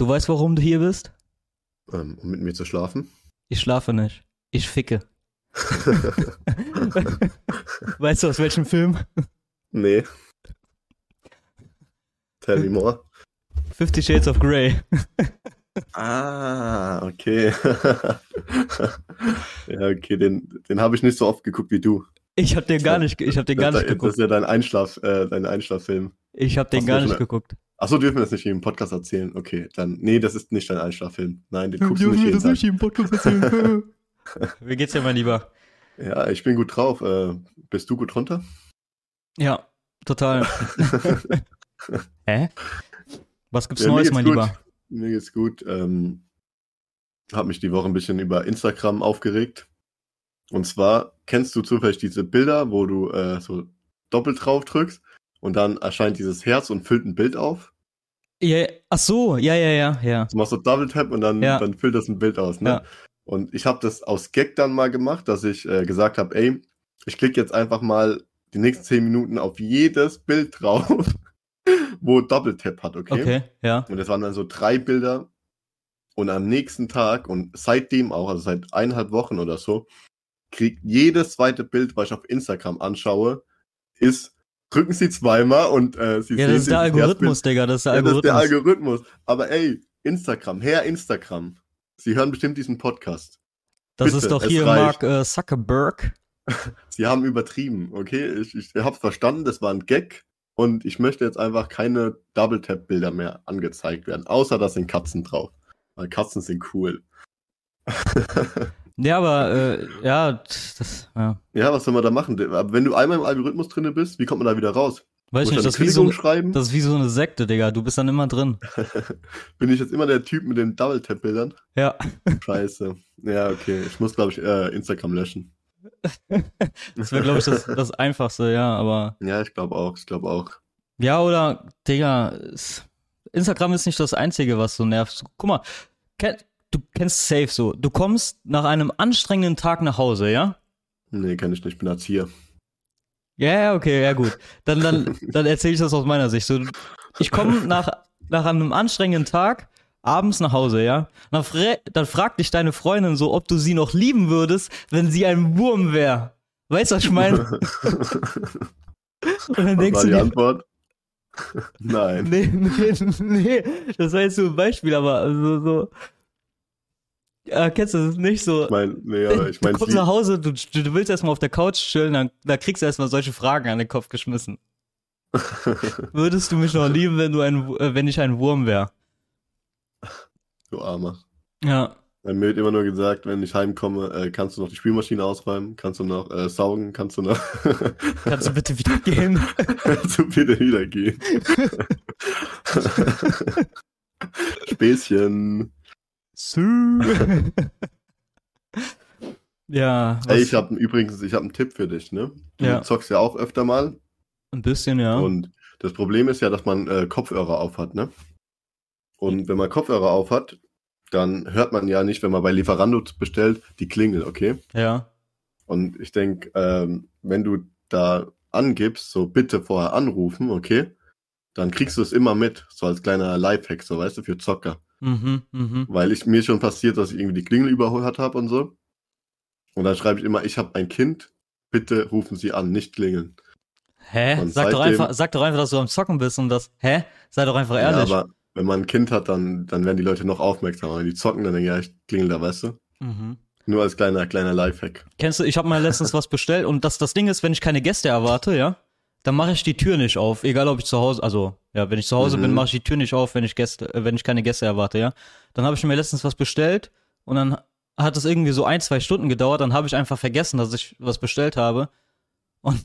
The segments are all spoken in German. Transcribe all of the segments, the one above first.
Du weißt, warum du hier bist? Ähm, um mit mir zu schlafen. Ich schlafe nicht. Ich ficke. weißt du aus welchem Film? Nee. Tell me more. Fifty Shades of Grey. Ah, okay. ja, okay, den, den habe ich nicht so oft geguckt wie du. Ich hab den gar nicht, ich hab den gar das, nicht Das ist geguckt. ja dein Einschlaf, äh, dein Einschlaffilm. Ich hab den Hast gar nicht schon- geguckt. Achso, dürfen wir das nicht im Podcast erzählen? Okay, dann. Nee, das ist nicht dein Einschlaffilm. Nein, den guckst du nicht jeden Tag. im Podcast erzählen. Wie geht's dir, mein Lieber? Ja, ich bin gut drauf. Äh, bist du gut runter? Ja, total. Hä? Was gibt's Ja, Neues, mein gut. Lieber? Mir geht's gut. Ähm, hab mich die Woche ein bisschen über Instagram aufgeregt. Und zwar kennst du zufällig diese Bilder, wo du äh, so doppelt drauf drückst und dann erscheint dieses Herz und füllt ein Bild auf. Ja, ach so, ja, ja, ja, ja. Du machst so Double Tap und dann, Ja. dann füllt das ein Bild aus. Ne? Ja. Und ich habe das aus Gag dann mal gemacht, dass ich äh, gesagt habe, ey, ich klicke jetzt einfach mal die nächsten zehn Minuten auf jedes Bild drauf, wo Double Tap hat, okay? Okay, ja. Und das waren dann so drei Bilder. Und am nächsten Tag und seitdem auch, also seit eineinhalb Wochen oder so, kriegt jedes zweite Bild, was ich auf Instagram anschaue, ist, drücken Sie zweimal und äh, Sie Ja, sehen das ist der Algorithmus, Digga, das ist der ja, das ist der Algorithmus. Algorithmus. Aber ey, Instagram, Herr Instagram, Sie hören bestimmt diesen Podcast. Das Bitte, ist doch hier reicht. Mark äh, Zuckerberg. Sie haben übertrieben, okay? Ich, ich hab's verstanden, das war ein Gag. Und ich möchte jetzt einfach keine Double-Tap-Bilder mehr angezeigt werden. Außer da sind Katzen drauf. Weil Katzen sind cool. Ja, aber, äh, ja, das, ja. Ja, was soll man da machen? Wenn du einmal im Algorithmus drinne bist, wie kommt man da wieder raus? Weiß Muss nicht, ich das ist, wie so, schreiben? das ist wie so eine Sekte, Digga. Du bist dann immer drin. Bin ich jetzt immer der Typ mit den Double-Tap-Bildern? Ja. Scheiße. Ja, okay. Ich muss, glaube ich, äh, Instagram löschen. Das wäre, glaube ich, das, das Einfachste, ja, aber. Ja, ich glaube auch. Ich glaube auch. Ja, oder, Digga, Instagram ist nicht das Einzige, was so nervt. Guck mal, kenn, du kennst Safe so. Du kommst nach einem anstrengenden Tag nach Hause, ja? Nee, kann ich nicht. Ich bin Erzieher. Ja, ja, okay, ja gut. Dann, dann, dann erzähle ich das aus meiner Sicht. So, ich komme nach, nach einem anstrengenden Tag abends nach Hause, ja? Dann, dann fragt dich deine Freundin so, ob du sie noch lieben würdest, wenn sie ein Wurm wäre. Weißt du, was ich meine? Und dann denkst war du die dir, Antwort? Nein. nee, nee, nee, das war jetzt so ein Beispiel, aber also so. Ja, kennst du das nicht so? Ich meine, nee, aber ich meine, du kommst nach Hause, du, du willst erstmal auf der Couch chillen, dann da kriegst du erstmal solche Fragen an den Kopf geschmissen. Würdest du mich noch lieben, wenn du ein, äh, wenn ich ein Wurm wäre? du Armer. Ja. Mir wird immer nur gesagt, wenn ich heimkomme, äh, kannst du noch die Spülmaschine ausräumen, kannst du noch äh, saugen, kannst du noch. Kannst du bitte wieder gehen? kannst du bitte wieder gehen. Späßchen. ja, Ey, ich habe übrigens, ich habe einen Tipp für dich, ne? Du Ja. zockst ja auch öfter mal. ein bisschen, ja. Und das Problem ist ja, dass man äh, Kopfhörer auf hat, ne? Und wenn man Kopfhörer auf hat, dann hört man ja nicht, wenn man bei Lieferando bestellt, die Klingel, okay? Ja. Und ich denke, ähm, wenn du da angibst, so bitte vorher anrufen, okay? Dann kriegst du es immer mit, so als kleiner Lifehack, so weißt du, für Zocker. Mhm, mhm. Weil ich mir schon passiert, dass ich irgendwie die Klingel überholt habe und so. Und dann schreibe ich immer, ich habe ein Kind, bitte rufen Sie an, nicht klingeln. Hä? Und Sag doch, einfach, sag doch einfach, dass du am Zocken bist und das. Hä? Sei doch einfach ehrlich. Ja, aber wenn man ein Kind hat, dann, dann werden die Leute noch aufmerksamer. Wenn die zocken, dann denken, ja, ich klingel da, weißt du? mhm. Nur als kleiner, kleiner Lifehack. Kennst du, ich habe mal letztens was bestellt und das, das Ding ist, wenn ich keine Gäste erwarte, ja, dann mache ich die Tür nicht auf, egal ob ich zu Hause, also ja, wenn ich zu Hause Mhm. bin, mache ich die Tür nicht auf, wenn ich Gäste, äh, wenn ich keine Gäste erwarte, ja. Dann habe ich mir letztens was bestellt und dann hat es irgendwie so ein, zwei Stunden gedauert, dann habe ich einfach vergessen, dass ich was bestellt habe und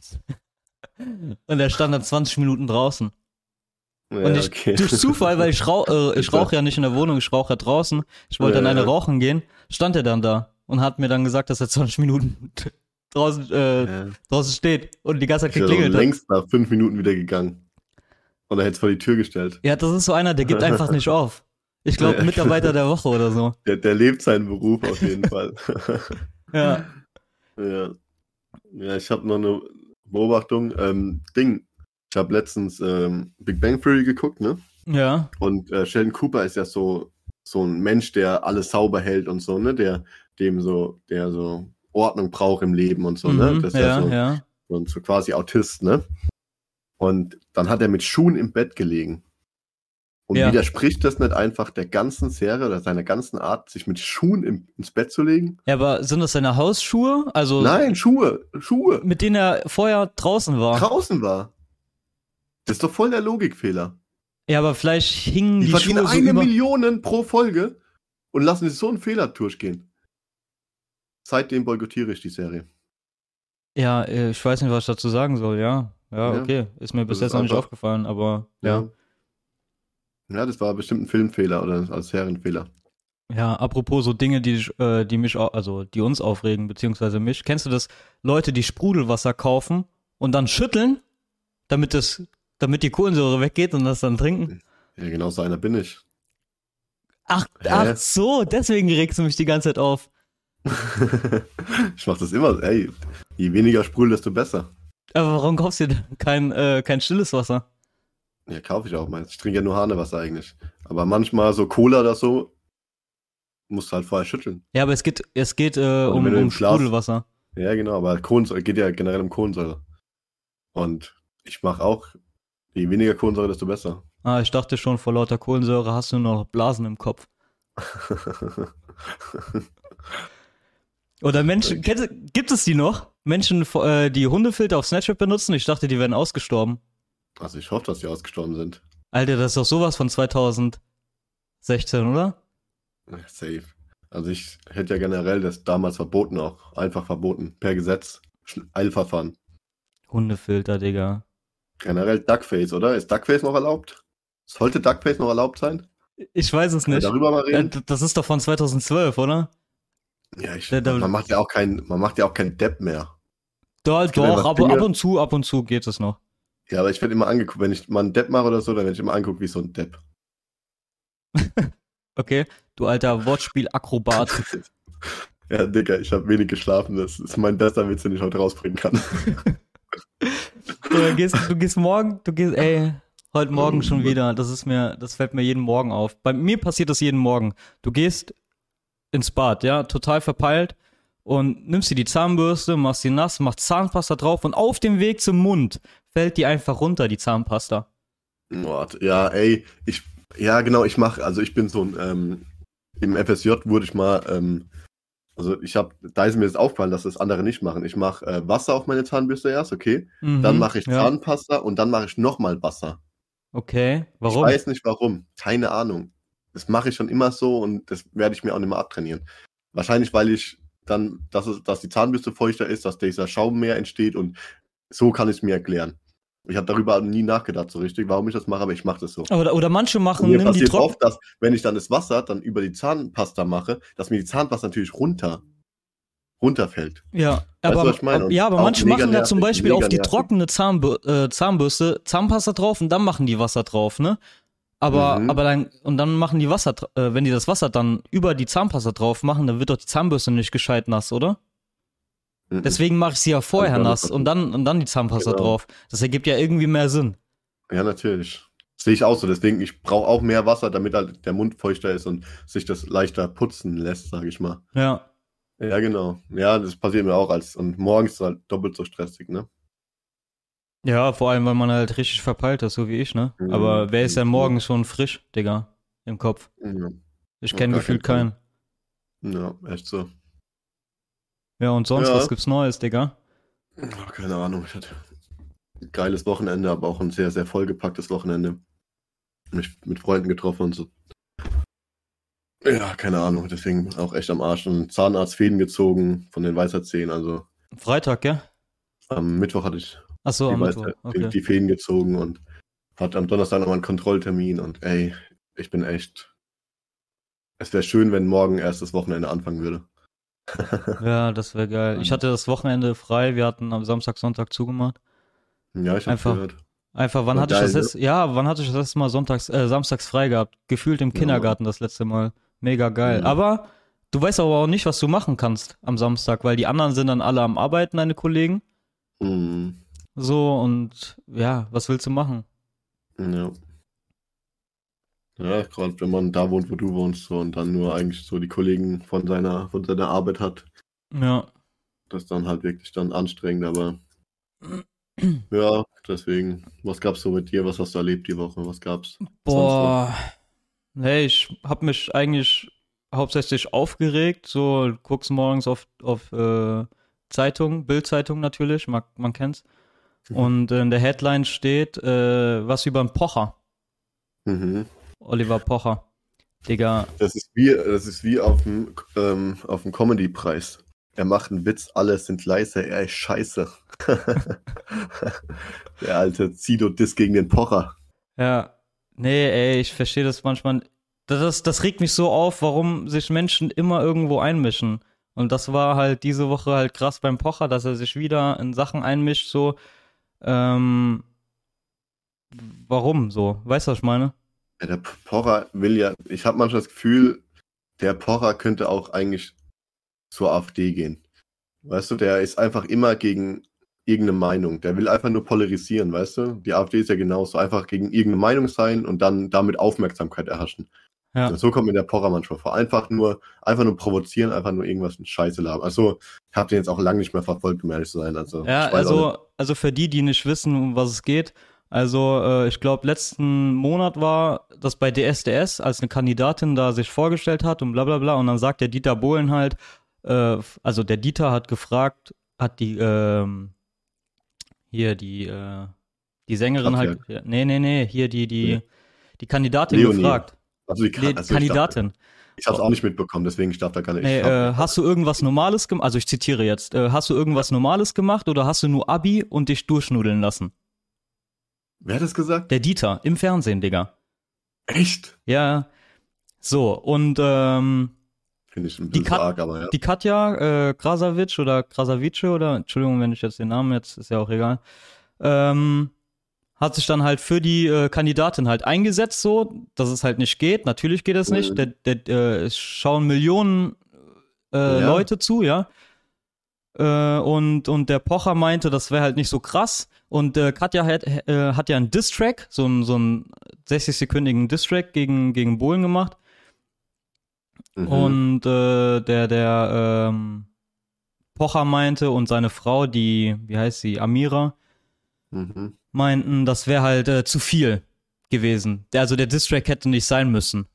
und der stand dann 20 Minuten draußen. Ja, Und ich, okay. durch Zufall, weil ich, rauch, äh, ich rauche ja nicht in der Wohnung, ich rauche ja draußen. Ich wollte dann Ja, eine ja. rauchen gehen, stand er dann da und hat mir dann gesagt, dass er 20 Minuten draußen, äh, Ja. draußen steht und die ganze Zeit geklingelt hat. längst nach fünf Minuten wieder gegangen. Und er hätte es vor die Tür gestellt. Ja, das ist so einer, der gibt einfach nicht auf. Ich glaube. Mitarbeiter der Woche oder so. Der, der lebt seinen Beruf auf jeden Fall. Ja. ja. Ja, ich habe noch eine Beobachtung. Ähm, Ding. Ich habe letztens ähm, Big Bang Theory geguckt, ne? Ja. Und äh, Sheldon Cooper ist ja so, so ein Mensch, der alles sauber hält und so, ne? Der dem so, der so Ordnung braucht im Leben und so, ne? Mhm, Das ist ja, so, ja. so, so quasi Autist, ne? Und dann hat er mit Schuhen im Bett gelegen. Und Ja. widerspricht das nicht einfach der ganzen Serie oder seiner ganzen Art, sich mit Schuhen im, ins Bett zu legen? Ja, aber sind das seine Hausschuhe? Also Nein, Schuhe, Schuhe. mit denen er vorher draußen war. Draußen war. Das ist doch voll der Logikfehler. Ja, aber vielleicht hingen Die, die, verdienen Schuhe so eine über. Million pro Folge und lassen sich so einen Fehler durchgehen. Seitdem boykottiere ich die Serie. Ja, äh, ich weiß nicht, was ich dazu sagen soll, ja. Ja, Ja. okay. Ist mir bis Das jetzt noch nicht aufgefallen, aber ja. Ja, das war bestimmt ein Filmfehler oder als Serienfehler. Ja, apropos so Dinge, die, äh, die mich, also die uns aufregen, beziehungsweise mich. Kennst du das? Leute, die Sprudelwasser kaufen und dann schütteln, damit das, damit die Kohlensäure weggeht und das dann trinken? Ja, genau so einer bin ich. Ach, Hä? ach so, deswegen regst du mich die ganze Zeit auf. ich mach das immer. Ey, je weniger Sprudel, desto besser. Aber warum kaufst du dir denn kein, äh, kein stilles Wasser? Ja, kaufe ich auch meins. Ich trinke ja nur Hanewasser eigentlich. Aber manchmal so Cola oder so, musst du halt vorher schütteln. Ja, aber es geht, es geht äh, Oder um, um Sprudelwasser. Ja, genau, aber Kohlensäure geht ja generell um Kohlensäure. Und ich mache auch, je weniger Kohlensäure, desto besser. Ah, ich dachte schon, vor lauter Kohlensäure hast du nur noch Blasen im Kopf. Oder Menschen, kennst, du- gibt es die noch? Menschen, äh, die Hundefilter auf Snapchat benutzen? Ich dachte, die wären ausgestorben. also ich hoffe, dass die ausgestorben sind. Alter, das ist doch sowas von 2016, oder? Safe. Also ich hätte ja generell das damals verboten auch. Einfach verboten. Per Gesetz. Eilverfahren. Hundefilter, Digga. Generell Duckface, oder? Ist Duckface noch erlaubt? Sollte Duckface noch erlaubt sein? Ich weiß es nicht. darüber mal Äh, reden? Das ist doch von 2012, oder? Ja, ich, da- da- man macht ja auch kein, man macht ja auch kein Depp mehr. Einfach doch ab, Dinge- ab und zu, ab und zu geht es noch. Ja, aber ich werde immer angeguckt, wenn ich mal einen Depp mache oder so, dann werde ich immer angeguckt wie so ein Depp. Okay? Du alter Wortspiel-Akrobat. Ja, Digga, ich habe wenig geschlafen. Das ist mein bester Witz, den ich heute rausbringen kann. Du gehst, du gehst morgen, du gehst, ey, heute Morgen schon wieder. Das ist mir, das fällt mir jeden Morgen auf. Bei mir passiert das jeden Morgen. Du gehst ins Bad, ja, total verpeilt und nimmst dir die Zahnbürste, machst sie nass, machst Zahnpasta drauf und auf dem Weg zum Mund fällt die einfach runter, die Zahnpasta. Ja, ey, ich, ja, genau, ich mache, also ich bin so ein, ähm, im FSJ wurde ich mal, ähm, also ich habe, da ist mir jetzt aufgefallen, dass das andere nicht machen. Ich mache äh, Wasser auf meine Zahnbürste erst, okay, Mhm, dann mache ich ja. Zahnpasta und dann mache ich nochmal Wasser. Okay, warum? Ich weiß nicht warum, keine Ahnung. Das mache ich schon immer so und das werde ich mir auch nicht mehr abtrainieren. Wahrscheinlich, weil ich dann, dass, es, dass die Zahnbürste feuchter ist, dass dieser Schaum mehr entsteht und so kann ich es mir erklären. Ich habe darüber nie nachgedacht so richtig, warum ich das mache, aber ich mache das so. Oder, oder manche machen, Mir nimm die passiert trocken. oft, dass wenn ich dann das Wasser dann über die Zahnpasta mache, dass mir die Zahnpasta natürlich runter runterfällt. Ja, Weißt aber, ich meine? ja, aber manche machen ja zum Beispiel auf die trockene Zahnbür äh, Zahnbürste Zahnpasta drauf und dann machen die Wasser drauf, ne? Aber, Mhm. aber dann, und dann machen die Wasser, äh, wenn die das Wasser dann über die Zahnpasta drauf machen, dann wird doch die Zahnbürste nicht gescheit nass, oder? Mhm. Deswegen mache ich sie ja vorher nass und dann, und dann die Zahnpasta Genau. drauf. Das ergibt ja irgendwie mehr Sinn. Ja, natürlich. Sehe ich auch so. Deswegen, ich brauche auch mehr Wasser, damit halt der Mund feuchter ist und sich das leichter putzen lässt, sage ich mal. Ja. Ja, genau. Ja, das passiert mir auch als. Und morgens ist es halt doppelt so stressig, ne? Ja, vor allem, weil man halt richtig verpeilt ist, so wie ich, ne? Mhm. Aber wer ist denn morgens schon frisch, Digga, im Kopf? Ja, Ich Auf kenne gefühlt keinen ja echt so. Ja, und sonst, Ja. was gibt's Neues, Digga? Ach, keine Ahnung. Ich hatte ein geiles Wochenende, aber auch ein sehr, sehr vollgepacktes Wochenende. Mich mit Freunden getroffen und so. Ja, keine Ahnung. Deswegen auch echt am Arsch. Und Zahnarzt Fäden gezogen von den Weisheitszähnen. Also Freitag, ja? am Mittwoch hatte ich Ach so, die, am Mittwoch. Weisheit, Okay. die Fäden gezogen und hatte am Donnerstag nochmal einen Kontrolltermin. Und ey, ich bin echt. Es wäre schön, wenn morgen erst das Wochenende anfangen würde. Ja, das wäre geil. Ich hatte das Wochenende frei, wir hatten am Samstag, Sonntag zugemacht. Ja, ich habe Einfach. gehört. Einfach, wann War hatte ich geil, das ne? letzte, ja, wann hatte ich das letzte Mal sonntags, äh, samstags frei gehabt? Gefühlt im Ja. Kindergarten das letzte Mal. Mega geil. Mhm. Aber du weißt aber auch nicht, was du machen kannst am Samstag, weil die anderen sind dann alle am Arbeiten, deine Kollegen. Mhm. So, und ja, was willst du machen? Ja. Ja, gerade wenn man da wohnt, wo du wohnst, so und dann nur eigentlich so die Kollegen von seiner, von seiner Arbeit hat. Ja. Das ist dann halt wirklich dann anstrengend, aber ja, deswegen, was gab's so mit dir? Was hast du erlebt die Woche? Was gab's? Boah. Hey, ich hab mich eigentlich hauptsächlich aufgeregt. So, guckst morgens auf, auf äh, Zeitung, Bildzeitung natürlich, man, man kennt's. Mhm. Und in der Headline steht äh, was über einen Pocher. Mhm. Oliver Pocher. Digga, Das ist wie, das ist wie auf dem, ähm, auf dem Comedy-Preis. Er macht einen Witz, alle sind leise, er ist scheiße. Der alte Zido-Diss gegen den Pocher. Ja, nee, ey, ich verstehe das manchmal. Das, das, das regt mich so auf, warum sich Menschen immer irgendwo einmischen. Und das war halt diese Woche halt krass beim Pocher, dass er sich wieder in Sachen einmischt, so. Ähm, warum so? Weißt du, was ich meine? Ja, der Pocher will ja, ich habe manchmal das Gefühl, der Pocher könnte auch eigentlich zur AfD gehen. Weißt du, der ist einfach immer gegen irgendeine Meinung. Der will einfach nur polarisieren, weißt du? Die AfD ist ja genauso. Einfach gegen irgendeine Meinung sein und dann damit Aufmerksamkeit erhaschen. Ja. So kommt mir der Pocher manchmal vor. Einfach nur, einfach nur provozieren, einfach nur irgendwas in Scheiße labern. Also, ich habe den jetzt auch lange nicht mehr verfolgt, um ehrlich zu sein. Also, Ja, also, also für die, die nicht wissen, um was es geht, also äh, ich glaube, letzten Monat war das bei DSDS, als eine Kandidatin da sich vorgestellt hat und bla bla bla. Und dann sagt der Dieter Bohlen halt, äh, also der Dieter hat gefragt, hat die, ähm, hier die, äh, die Sängerin halt, ja, nee, nee, nee, hier die, die, die Kandidatin Leonie. gefragt. Also, die Nee, kann, also Kandidatin. Ich habe es auch nicht mitbekommen, deswegen ich darf da gar nicht. Nee, äh, hast du irgendwas Normales gemacht? Also ich zitiere jetzt. Äh, hast du irgendwas Normales gemacht oder hast du nur Abi und dich durchschnudeln lassen? wer hat das gesagt? Der Dieter im Fernsehen, Digga. Echt? Ja. So, und ähm, Finde ich ein Die bisschen Kat- arg, aber ja. die Katja äh, Krasavic oder Krasavice oder Entschuldigung, wenn ich jetzt den Namen jetzt, ist ja auch egal, ähm, hat sich dann halt für die äh, Kandidatin halt eingesetzt, so, dass es halt nicht geht. Natürlich geht es nicht. Mhm. Der, der, äh, es schauen Millionen äh, Ja. Leute zu, ja. Äh, und, und der Pocher meinte, das wäre halt nicht so krass. Und äh, Katja hat, äh, hat ja einen Diss-Track, so einen so einen 60-sekündigen Diss-Track gegen, gegen Bohlen gemacht. Mhm. Und der, der ähm, Pocher meinte und seine Frau, die, wie heißt sie, Amira, Mhm. meinten, das wäre halt äh, zu viel gewesen. Der, also der Distrack hätte nicht sein müssen.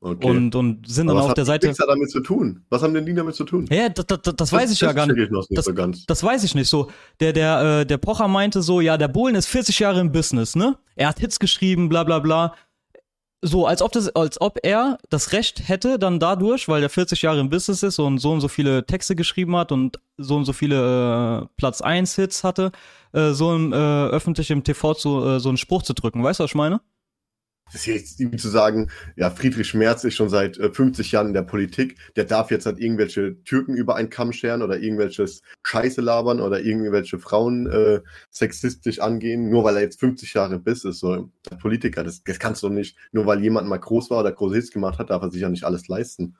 Okay. Und, und sind dann was auf hat der Seite. Pixar damit zu tun? Was haben denn die damit zu tun? Ja, das, das, das weiß ich ja gar nicht. Nicht Das- so ganz. Das weiß ich nicht so. Der, der, äh, der Pocher meinte so, ja, der Bohlen ist 40 Jahre im Business, ne? Er hat Hits geschrieben, bla bla bla. So, als ob das, als ob er das Recht hätte, dann dadurch, weil der 40 Jahre im Business ist und so und so viele Texte geschrieben hat und so und so viele äh, Platz 1 Hits hatte, äh, so im äh, öffentlich im TV zu, äh, so einen Spruch zu drücken. Weißt du, was ich meine? Das ist jetzt irgendwie zu sagen, ja, Friedrich Merz ist schon seit äh, 50 Jahren in der Politik, der darf jetzt halt irgendwelche Türken über einen Kamm scheren oder irgendwelches Scheiße labern oder irgendwelche Frauen äh, sexistisch angehen, nur weil er jetzt 50 Jahre im Biss ist, so der Politiker. Das, das kannst du nicht, nur weil jemand mal groß war oder große Hits gemacht hat, darf er sich ja nicht alles leisten.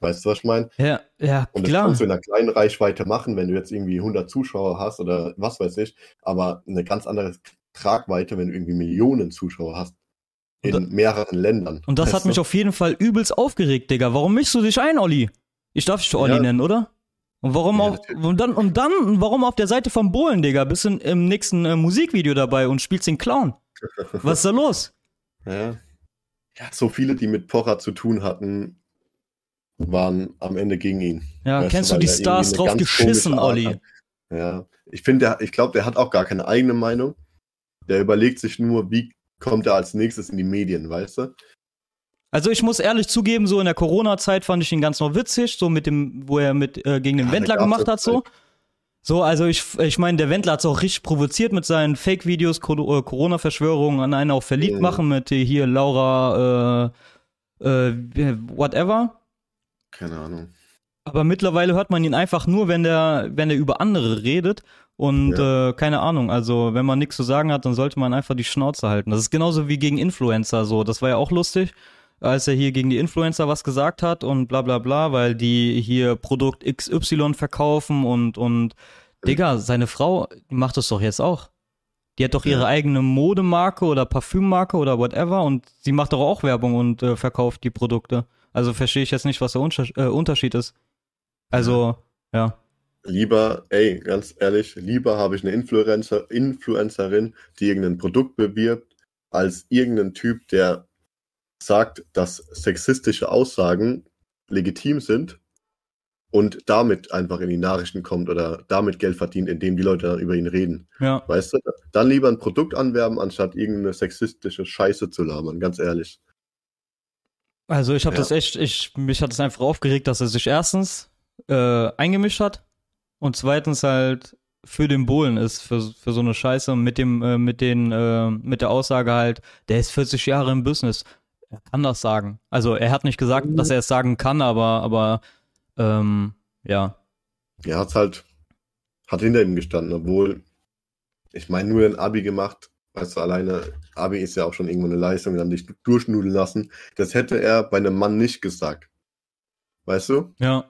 Weißt du, was ich meine? Ja, ja, Und das klar. kannst du in einer kleinen Reichweite machen, wenn du jetzt irgendwie 100 Zuschauer hast oder was weiß ich, aber eine ganz andere Tragweite, wenn du irgendwie Millionen Zuschauer hast. In Und mehreren Ländern. Und das hat du? mich auf jeden Fall übelst aufgeregt, Digga. Warum mischst du dich ein, Olli? Ich darf dich Olli Ja. nennen, oder? Und warum Ja, auch, und dann, und dann, warum auf der Seite vom Bohlen, Digga? Bist du im nächsten äh, Musikvideo dabei und spielst den Clown? Was ist da los? Ja. So viele, die mit Pocher zu tun hatten, waren am Ende gegen ihn. Ja, Weißt kennst du die Stars drauf geschissen, Olli? hat. Ja. Ich finde, ich glaube, der hat auch gar keine eigene Meinung. Der überlegt sich nur, wie kommt er als nächstes in die Medien, weißt du? Also ich muss ehrlich zugeben, so in der Corona-Zeit fand ich ihn ganz noch witzig, so mit dem, wo er mit äh, gegen den Ja, Wendler gemacht hat, so. So, also ich, ich meine, der Wendler hat es auch richtig provoziert mit seinen Fake-Videos, äh, Corona-Verschwörungen an einen auch verliebt Mhm. machen mit äh, hier Laura, äh, äh, whatever. Keine Ahnung. Aber mittlerweile hört man ihn einfach nur, wenn der, wenn der über andere redet. Und äh, keine Ahnung, also wenn man nichts zu sagen hat, dann sollte man einfach die Schnauze halten. Das ist genauso wie gegen Influencer so. Das war ja auch lustig, als er hier gegen die Influencer was gesagt hat und bla bla bla, weil die hier Produkt XY verkaufen und, und Digga, seine Frau, macht das doch jetzt auch. Die hat doch ihre Ja. eigene Modemarke oder Parfümmarke oder whatever und sie macht doch auch Werbung und äh, verkauft die Produkte. Also verstehe ich jetzt nicht, was der äh, Unterschied ist. Also, ja. Lieber, ey, ganz ehrlich, lieber habe ich eine Influencer, Influencerin, die irgendein Produkt bewirbt, als irgendein Typ, der sagt, dass sexistische Aussagen legitim sind und damit einfach in die Nachrichten kommt oder damit Geld verdient, indem die Leute dann über ihn reden. Ja. Weißt du? Dann lieber ein Produkt anwerben, anstatt irgendeine sexistische Scheiße zu labern, ganz ehrlich. Also ich habe Ja. das echt, ich, mich hat es einfach aufgeregt, dass er sich erstens äh, eingemischt hat und zweitens halt für den Bohlen ist, für, für so eine Scheiße mit dem, äh, mit den, äh, mit der Aussage halt, der ist 40 Jahre im Business. Er kann das sagen. Also er hat nicht gesagt, dass er es sagen kann, aber, aber ähm, ja. Er hat's halt, hat hinter ihm gestanden, obwohl, ich meine, nur ein Abi gemacht, weißt du, alleine, Abi ist ja auch schon irgendwo eine Leistung, dann dich durchnudeln lassen. Das hätte er bei einem Mann nicht gesagt. Weißt du? Ja.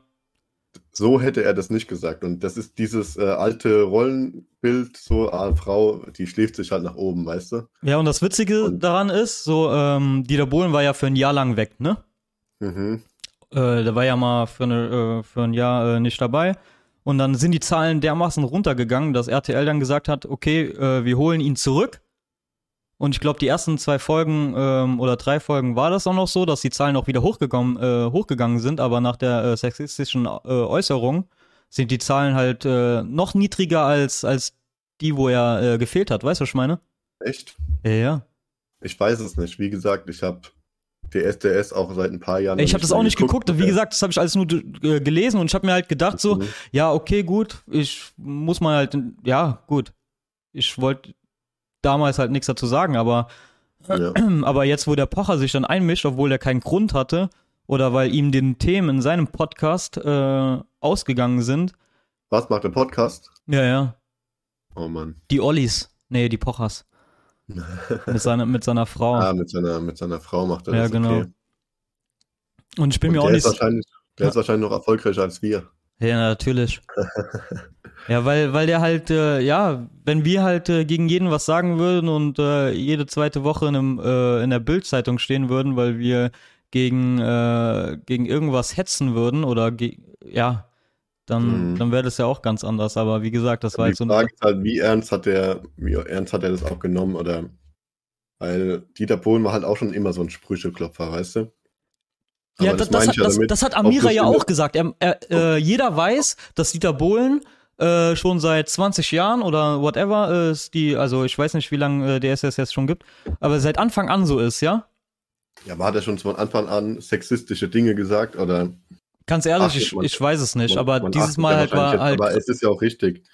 So hätte er das nicht gesagt. Und das ist dieses äh, alte Rollenbild, so, ah, Frau, die schläft sich halt nach oben, weißt du? Ja, und das Witzige Und- daran ist, so, ähm, Dieter Bohlen war ja für ein Jahr lang weg, ne? Mhm. Äh, der war ja mal für, eine, äh, für ein Jahr äh, nicht dabei. Und dann sind die Zahlen dermaßen runtergegangen, dass RTL dann gesagt hat, okay, äh, wir holen ihn zurück. Und ich glaube, die ersten zwei Folgen ähm, oder drei Folgen war das auch noch so, dass die Zahlen auch wieder hochgegangen, äh, hochgegangen sind, aber nach der äh, sexistischen äh, Äußerung sind die Zahlen halt äh, noch niedriger als, als die, wo er äh, gefehlt hat. Weißt du, was ich meine? Echt? Ja, ja. Ich weiß es nicht. Wie gesagt, ich habe DSDS auch seit ein paar Jahren. Ich habe das auch nicht geguckt. Wie Ja. gesagt, das habe ich alles nur äh, gelesen und ich habe mir halt gedacht so, Mhm. ja, okay, gut, ich muss mal halt, ja, gut. Ich wollte damals halt nichts dazu sagen, aber, Ja. aber jetzt, wo der Pocher sich dann einmischt, obwohl er keinen Grund hatte, oder weil ihm den Themen in seinem Podcast äh, ausgegangen sind, Was macht der Podcast? ja, ja, Oh Mann. die Ollis, nee, die Pochers, mit seiner, mit seiner Frau. Ah, mit seiner, mit seiner Frau macht er Ja, das. genau. Okay. Und ich bin Und mir auch nicht. ist wahrscheinlich, der Ja. ist wahrscheinlich noch erfolgreicher als wir. Ja, natürlich. ja, weil, weil der halt, äh, ja, wenn wir halt äh, gegen jeden was sagen würden und äh, jede zweite Woche in, einem, äh, in der Bildzeitung stehen würden, weil wir gegen, äh, gegen irgendwas hetzen würden oder ja, dann, Mhm. dann wäre das ja auch ganz anders. Aber wie gesagt, das war Die jetzt so ein. Frage ist halt, wie ernst hat der, wie ernst hat er das auch genommen oder weil Dieter Bohlen war halt auch schon immer so ein Sprücheklopfer, weißt du? Ja, Aber das, das, meine hat, ja das, das hat Amira ja auch gesagt. Er, er, äh, jeder weiß, dass Dieter Bohlen äh, schon seit 20 Jahren oder whatever äh, ist die, also ich weiß nicht, wie lange äh, DSS jetzt schon gibt, aber seit Anfang an so ist, ja? Ja, aber hat er schon von Anfang an sexistische Dinge gesagt oder? Ganz ehrlich, ich, man- ich weiß es nicht, Man- aber man dieses Mal halt war halt. Aber es ist ja auch richtig.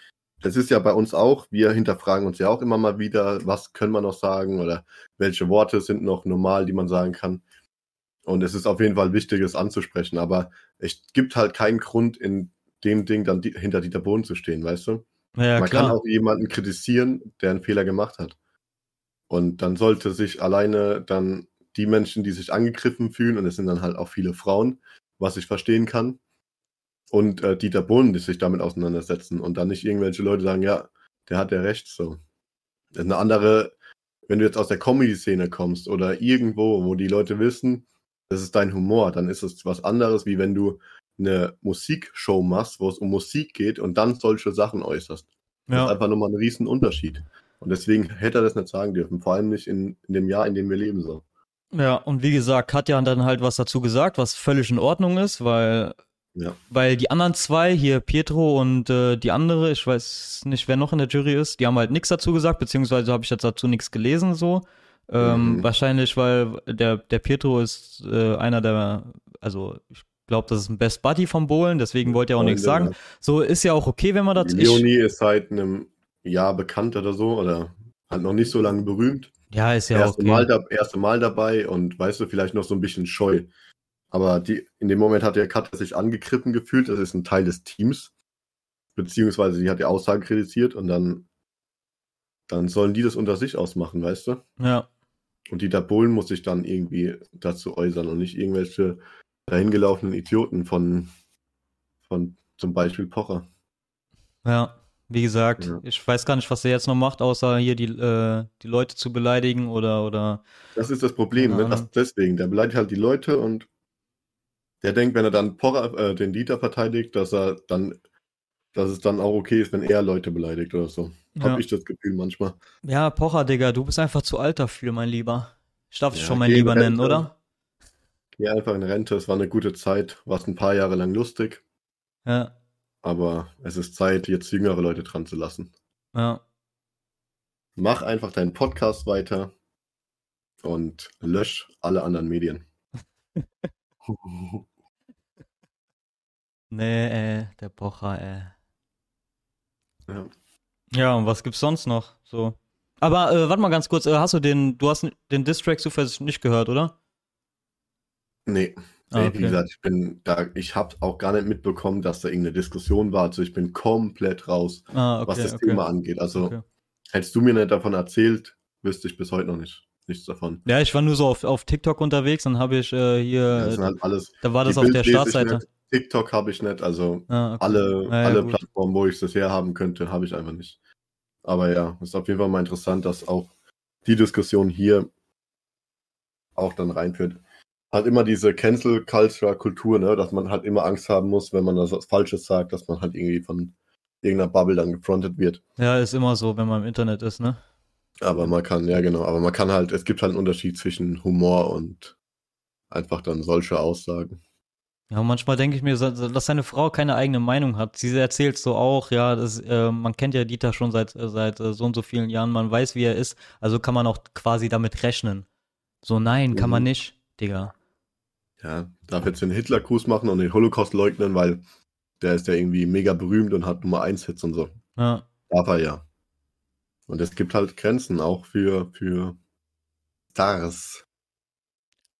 Es ist ja bei uns auch, wir hinterfragen uns ja auch immer mal wieder, was können wir noch sagen oder welche Worte sind noch normal, die man sagen kann. Und es ist auf jeden Fall wichtig, es anzusprechen, aber es gibt halt keinen Grund, in dem Ding dann die, hinter Dieter Bohlen zu stehen, weißt du? ja, man klar. kann auch jemanden kritisieren, der einen Fehler gemacht hat. Und dann sollte sich alleine dann die Menschen, die sich angegriffen fühlen, und es sind dann halt auch viele Frauen, was ich verstehen kann, und äh, Dieter Bohlen, die sich damit auseinandersetzen und dann nicht irgendwelche Leute sagen, ja, der hat ja recht, so. Das ist eine andere, wenn du jetzt aus der Comedy-Szene kommst oder irgendwo, wo die Leute wissen, das ist dein Humor, dann ist es was anderes, wie wenn du eine Musikshow machst, wo es um Musik geht und dann solche Sachen äußerst. Das ist ja. einfach nochmal ein riesen Unterschied. Und deswegen hätte er das nicht sagen dürfen, vor allem nicht in, in dem Jahr, in dem wir leben. So. ja, und wie gesagt, Katja hat dann halt was dazu gesagt, was völlig in Ordnung ist, weil, Ja. weil die anderen zwei, hier Pietro und äh, die andere, ich weiß nicht, wer noch in der Jury ist, die haben halt nichts dazu gesagt, beziehungsweise habe ich jetzt dazu nichts gelesen so. Ähm, Mhm. Wahrscheinlich, weil der, der Pietro ist äh, einer der, also ich glaube, das ist ein Best Buddy vom Bohlen, deswegen wollte er auch nichts sagen. So ist ja auch okay, wenn man das. Leonie ist seit einem Jahr bekannt oder so, oder halt noch nicht so lange berühmt. ja, ist ja erste, okay. Mal da, erste Mal dabei und weißt du, vielleicht noch so ein bisschen scheu. Aber die, in dem Moment hat der Katja sich angegriffen gefühlt, das ist ein Teil des Teams. Beziehungsweise sie hat die Aussage kritisiert und dann, dann sollen die das unter sich ausmachen, weißt du? Ja, Und Dieter Bohlen muss sich dann irgendwie dazu äußern und nicht irgendwelche dahingelaufenen Idioten von, von zum Beispiel Pocher. ja. Wie gesagt, Ja. ich weiß gar nicht, was er jetzt noch macht, außer hier die, äh, die Leute zu beleidigen oder, oder Das ist das Problem, ne? das, deswegen. Der beleidigt halt die Leute und der denkt, wenn er dann Porra, äh, den Dieter verteidigt, dass er dann, dass es dann auch okay ist, wenn er Leute beleidigt oder so. Ja. Hab ich das Gefühl manchmal. Ja, Pocher, Digga, du bist einfach zu alt dafür, mein Lieber. Ich darf dich Ja, schon mein Lieber nennen, Rente. oder? Geh einfach in Rente, es war eine gute Zeit, war ein paar Jahre lang lustig, Ja, aber es ist Zeit, jetzt jüngere Leute dran zu lassen. ja. Mach einfach deinen Podcast weiter und lösch alle anderen Medien. Nee, ey, der Pocher, ey. ja. Ja, und was gibt's sonst noch? So. Aber äh, warte mal ganz kurz, äh, hast du den, du hast den Distrack zufällig nicht gehört, oder? Nee. Ah, okay. Wie gesagt, ich bin da, ich habe auch gar nicht mitbekommen, dass da irgendeine Diskussion war. Also ich bin komplett raus, Ah, okay, was das okay. Thema angeht. Also hättest du mir nicht davon erzählt, wüsste ich bis heute noch nicht nichts davon. Ja, ich war nur so auf, auf TikTok unterwegs, dann habe ich äh, hier, Das sind halt alles. da war das auf Bild der Startseite. TikTok habe ich nicht, also Ah, okay. alle, Ja, ja, alle gut. Plattformen, wo ich das herhaben könnte, habe ich einfach nicht. Aber ja, ist auf jeden Fall mal interessant, dass auch die Diskussion hier auch dann reinführt. Hat immer diese Cancel Culture Kultur, ne, dass man halt immer Angst haben muss, wenn man das was Falsches sagt, dass man halt irgendwie von irgendeiner Bubble dann gefrontet wird. Ja, ist immer so, wenn man im Internet ist, ne? Aber man kann, ja genau, aber man kann halt, es gibt halt einen Unterschied zwischen Humor und einfach dann solche Aussagen. Ja, manchmal denke ich mir, dass seine Frau keine eigene Meinung hat. Sie erzählt so auch, ja, das, äh, man kennt ja Dieter schon seit, äh, seit äh, so und so vielen Jahren, man weiß, wie er ist, also kann man auch quasi damit rechnen. So, nein, kann man Mhm. nicht, Digga. Ja, darf jetzt den Hitlergruß machen und den Holocaust leugnen, weil der ist ja irgendwie mega berühmt und hat Nummer 1 Hits und so. Ja, Darf er ja. Und es gibt halt Grenzen auch für, für Stars.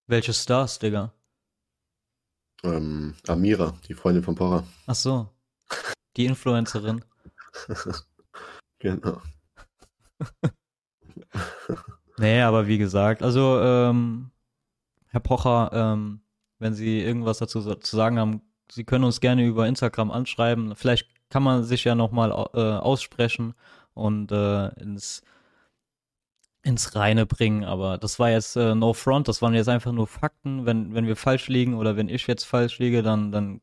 welche Stars, Digga? Ähm, Amira, die Freundin von Porra. Ach so, die Influencerin. Genau. Nee, aber wie gesagt, also, ähm, Herr Pocher, ähm, wenn Sie irgendwas dazu zu sagen haben, Sie können uns gerne über Instagram anschreiben. Vielleicht kann man sich ja nochmal äh, aussprechen und äh, ins, ins Reine bringen. Aber das war jetzt äh, no front, das waren jetzt einfach nur Fakten. Wenn, wenn wir falsch liegen oder wenn ich jetzt falsch liege, dann, dann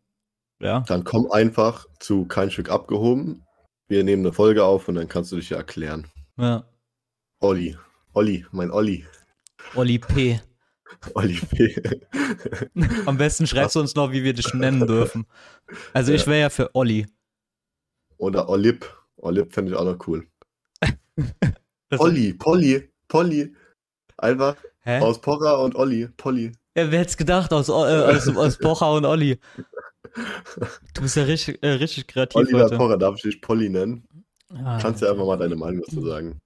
ja. Dann komm einfach zu kein Stück abgehoben. Wir nehmen eine Folge auf und dann kannst du dich ja erklären. ja. Olli. Olli, mein Olli. Olli P. Olli P. Am besten schreibst du uns noch, wie wir dich nennen dürfen. Also ich Ja. wäre ja für Olli. Oder Olip. Olip fände ich auch noch cool. Olli, Polly, Polly. Einfach Hä? aus Porra und Olli. Polly. Ja, wer hätte gedacht, aus, äh, aus, aus Pocher und Olli. Du bist ja richtig, äh, richtig kreativ Oliver heute. Porra, darf ich dich Polly nennen? Ah, Kannst du einfach mal deine Meinung dazu sagen.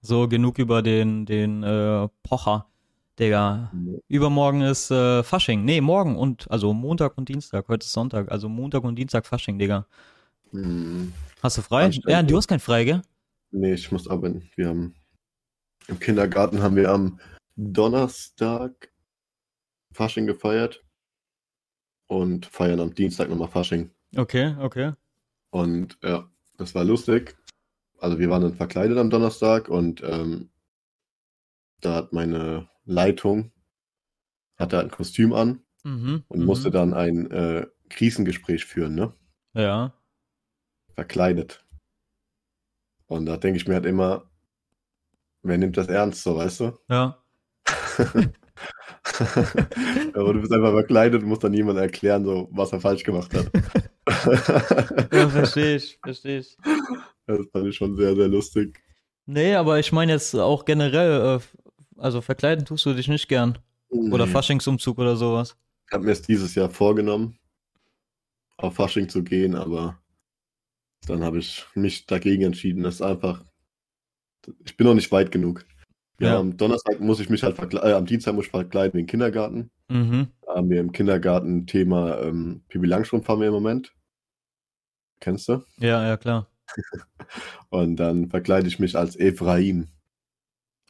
So, genug über den, den äh, Pocher. Digga. Übermorgen ist äh, Fasching. Nee, morgen und, also Montag und Dienstag. Heute ist Sonntag. Also Montag und Dienstag Fasching, Digga. Hm, Hast du frei? Ja, du hast kein frei, gell? nee, ich muss arbeiten. Wir haben im Kindergarten haben wir am Donnerstag Fasching gefeiert und feiern am Dienstag nochmal Fasching. Okay, okay. Und ja, das war lustig. Also wir waren dann verkleidet am Donnerstag und ähm, da hat meine Leitung hatte ein Kostüm an Mhm. und mhm. musste dann ein äh, Krisengespräch führen, ne? Ja. Verkleidet. Und da denke ich mir halt immer, wer nimmt das ernst, so weißt du? Ja. Aber du bist einfach verkleidet und musst dann jemand erklären, so, was er falsch gemacht hat. Ja, verstehe ich, verstehe ich. das fand ich schon sehr, sehr lustig. Nee, aber ich meine jetzt auch generell, äh, also verkleiden tust du dich nicht gern. Oder Nee. Faschingsumzug oder sowas. Ich habe mir es dieses Jahr vorgenommen, auf Fasching zu gehen, aber dann habe ich mich dagegen entschieden. Das ist einfach, ich bin noch nicht weit genug. Ja, Ja. am Donnerstag muss ich mich halt verkleiden, äh, am Dienstag muss ich verkleiden wegen Kindergarten. Mhm. Da haben wir im Kindergarten Thema ähm, Pipi Langstrumpf haben wir im Moment. Kennst du? Ja, ja, klar. Und dann verkleide ich mich als Ephraim.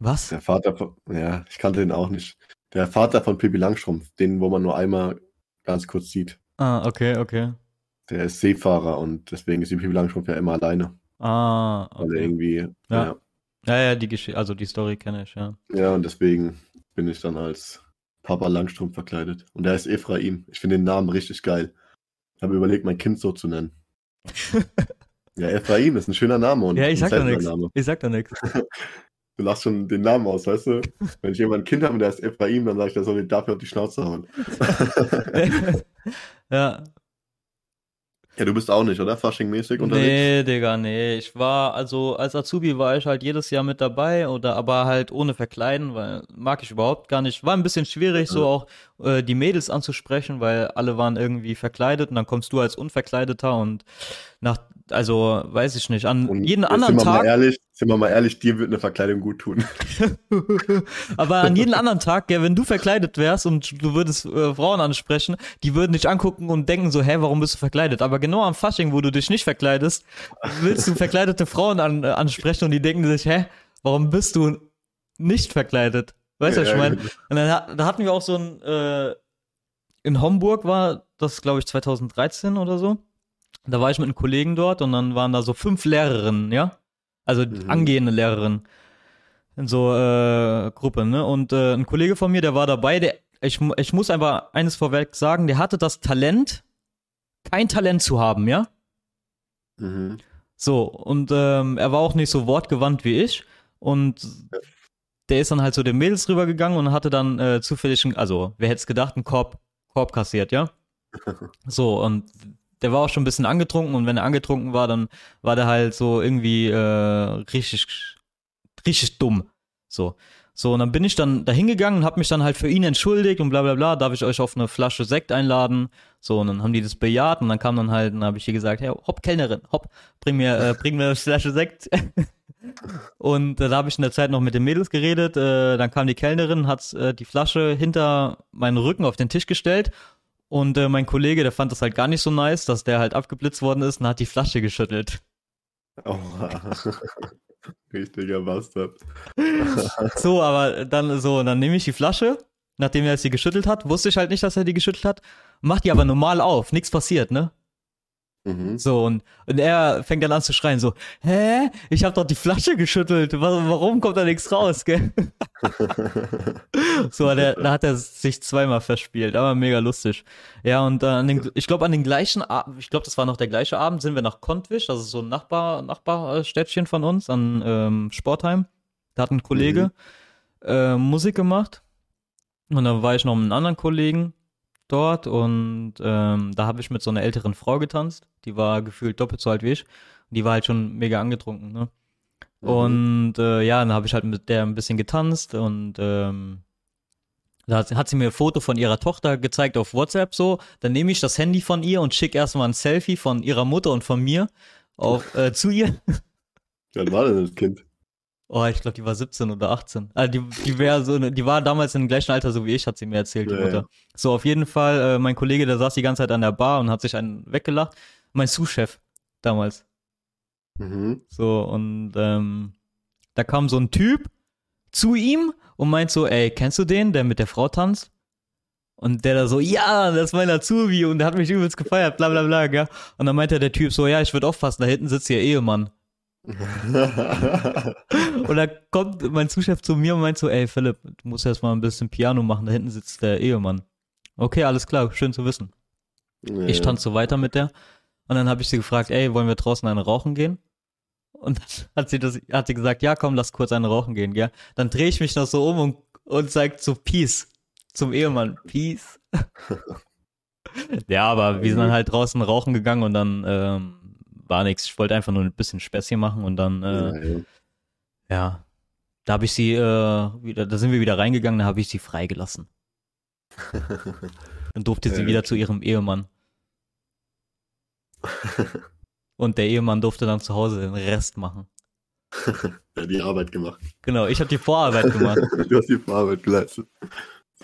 Was? Der Vater von, ja, ich kannte den auch nicht. Der Vater von Pippi Langstrumpf, den, wo man nur einmal ganz kurz sieht. Ah, okay, okay. Der ist Seefahrer und deswegen ist die Pippi Langstrumpf ja immer alleine. Ah, Weil er okay. irgendwie, Ja. ja. Ja, ja, die Geschichte, also die Story kenne ich, ja. Ja, und deswegen bin ich dann als Papa Langstrumpf verkleidet. Und der ist Ephraim. Ich finde den Namen richtig geil. Ich habe überlegt, mein Kind so zu nennen. ja, Ephraim ist ein schöner Name. Und Ja, ich ein sag da nichts. Ich sag da nichts. Du lachst schon den Namen aus, weißt du? Wenn ich jemand ein Kind habe und der ist Ephraim, dann sage ich, der soll den dafür auf die Schnauze hauen. ja. ja, du bist auch nicht, oder? Fasching-mäßig unterwegs? Nee, Digga, nee. Ich war, also als Azubi war ich halt jedes Jahr mit dabei oder aber halt ohne Verkleiden, weil mag ich überhaupt gar nicht. War ein bisschen schwierig, so auch äh, die Mädels anzusprechen, weil alle waren irgendwie verkleidet und dann kommst du als Unverkleideter und nach, also weiß ich nicht, an Und jeden anderen wir Mal Tag, ehrlich, sind wir mal ehrlich, dir wird eine Verkleidung gut tun. aber an jeden anderen Tag, ja, wenn du verkleidet wärst und du würdest äh, Frauen ansprechen, die würden dich angucken und denken so, hä, warum bist du verkleidet? Aber genau am Fasching, wo du dich nicht verkleidest, willst du verkleidete Frauen an, äh, ansprechen und die denken sich, hä, warum bist du nicht verkleidet? Weißt du, was ich Ja, meine? gut. Und dann da hatten wir auch so ein, äh, in Homburg war das, glaube ich, 2013 oder so. Da war ich mit einem Kollegen dort und dann waren da so fünf Lehrerinnen, ja? Also Mhm. angehende Lehrerinnen in so äh, Gruppe, ne? Und äh, ein Kollege von mir, der war dabei, der, ich, ich muss einfach eines vorweg sagen, der hatte das Talent, kein Talent zu haben, ja? Mhm. So, und ähm, er war auch nicht so wortgewandt wie ich. Und der ist dann halt so den Mädels rübergegangen und hatte dann äh, zufällig, einen- also wer hätte es gedacht, einen Korb, Korb kassiert, ja? So, und der war auch schon ein bisschen angetrunken und wenn er angetrunken war, dann war der halt so irgendwie äh, richtig, richtig dumm. So. So, und dann bin ich dann da hingegangen und hab mich dann halt für ihn entschuldigt und bla bla bla, darf ich euch auf eine Flasche Sekt einladen? So, und dann haben die das bejaht und dann kam dann halt, dann habe ich ihr gesagt, hey, hopp, Kellnerin, hopp, bring mir, äh, bring mir eine Flasche Sekt. und äh, da habe ich in der Zeit noch mit den Mädels geredet, äh, dann kam die Kellnerin, hat äh, die Flasche hinter meinen Rücken auf den Tisch gestellt und äh, mein Kollege, der fand das halt gar nicht so nice, dass der halt abgeblitzt worden ist und hat die Flasche geschüttelt. Oha. Richtiger Bastard. So, aber dann so, dann nehme ich die Flasche, nachdem er sie geschüttelt hat, wusste ich halt nicht, dass er die geschüttelt hat, mach die aber normal auf, nichts passiert, ne? Mhm. So, und, und er fängt dann an zu schreien, so, hä? Ich hab doch die Flasche geschüttelt, wa- warum kommt da nichts raus, gell? So, der, da hat er sich zweimal verspielt, aber mega lustig. Ja, und äh, an den, ich glaube, an den gleichen Abend, ich glaube, das war noch der gleiche Abend, sind wir nach Kontwisch, das ist so ein Nachbar, Nachbarstädtchen von uns, an ähm, Sportheim. Da hat ein Kollege äh, Musik gemacht. Und dann war ich noch mit einem anderen Kollegen dort und ähm, da habe ich mit so einer älteren Frau getanzt. Die war gefühlt doppelt so alt wie ich. Und die war halt schon mega angetrunken, ne? Mhm. Und äh, ja, dann habe ich halt mit der ein bisschen getanzt und ähm, da hat, hat sie mir ein Foto von ihrer Tochter gezeigt auf WhatsApp so. Dann nehme ich das Handy von ihr und schicke erstmal ein Selfie von ihrer Mutter und von mir auf, äh, zu ihr. Alt war denn das Kind? Oh, ich glaube, die war 17 oder 18. Also die, die wäre so, eine- die war damals im gleichen Alter so wie ich, hat sie mir erzählt, die Ja, Mutter. ja. So, auf jeden Fall, äh, mein Kollege, der saß die ganze Zeit an der Bar und hat sich einen weggelacht. Mein Sous-Chef damals. Mhm. So, und ähm, da kam so ein Typ zu ihm und meint so, ey, kennst du den, der mit der Frau tanzt? Und der da so, ja, das ist mein Azubi und der hat mich übelst gefeiert, bla bla bla, gell? Und dann meinte der Typ so, ja, ich würde aufpassen, da hinten sitzt ihr Ehemann. Und da kommt mein Zuschef zu mir und meint so, ey Philipp, du musst erst mal ein bisschen Piano machen, da hinten sitzt der Ehemann. Okay, alles klar, schön zu wissen. Ja, Ich tanze so weiter mit der. Und dann habe ich sie gefragt, ey, wollen wir draußen eine rauchen gehen? Und dann hat sie das, hat sie gesagt, ja, komm, lass kurz eine rauchen gehen, gell? Dann drehe ich mich noch so um und, und zeig so Peace zum Ehemann. Peace. ja, aber wir sind dann halt draußen rauchen gegangen und dann ähm, war nichts. Ich wollte einfach nur ein bisschen Späßchen machen und dann, äh, Ja, ja. da habe ich sie äh, wieder, da sind wir wieder reingegangen, da habe ich sie freigelassen. Dann durfte sie wieder zu ihrem Ehemann. Und der Ehemann durfte dann zu Hause den Rest machen. ja, die Arbeit gemacht. Genau, ich habe die Vorarbeit gemacht. Du hast die Arbeit geleistet.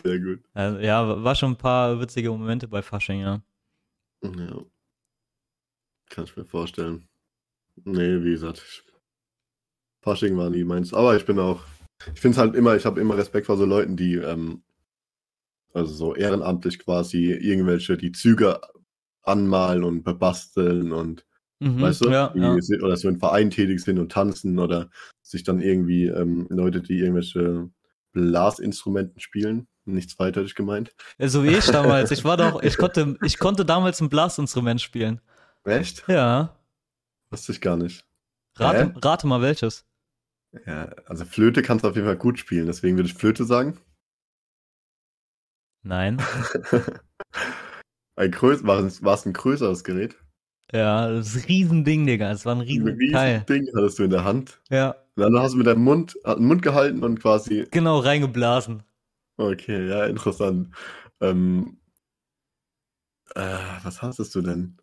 Sehr gut. Also, ja, war schon ein paar witzige Momente bei Fasching, ja. Ja. Kann ich mir vorstellen. Nee, wie gesagt, ich, Fasching war nie meins. Aber ich bin auch, ich finde es halt immer, ich habe immer Respekt vor so Leuten, die, ähm, also so ehrenamtlich quasi irgendwelche, die Züge anmalen und bebasteln und Mhm, weißt du, ja, ja. oder so in Vereinen tätig sind und tanzen oder sich dann irgendwie ähm, Leute, die irgendwelche Blasinstrumenten spielen. Nichts ich gemeint. So wie ich damals. Ich war doch, ich konnte, ich konnte damals ein Blasinstrument spielen. Echt? Ja. Wusste ich gar nicht. Rate, Hä? rate mal welches. Ja, also Flöte kannst du auf jeden Fall gut spielen, deswegen würde ich Flöte sagen. Nein. Ein größ war, es, ein größeres Gerät? Ja, das ist ein Riesending, Digga. Es war ein Ein Riesenteil. Ding hattest du in der Hand. Ja, Und dann hast du mit deinem Mund, hat Mund gehalten und quasi. genau, reingeblasen. Okay, ja, interessant. Ähm, äh, was hattest du denn?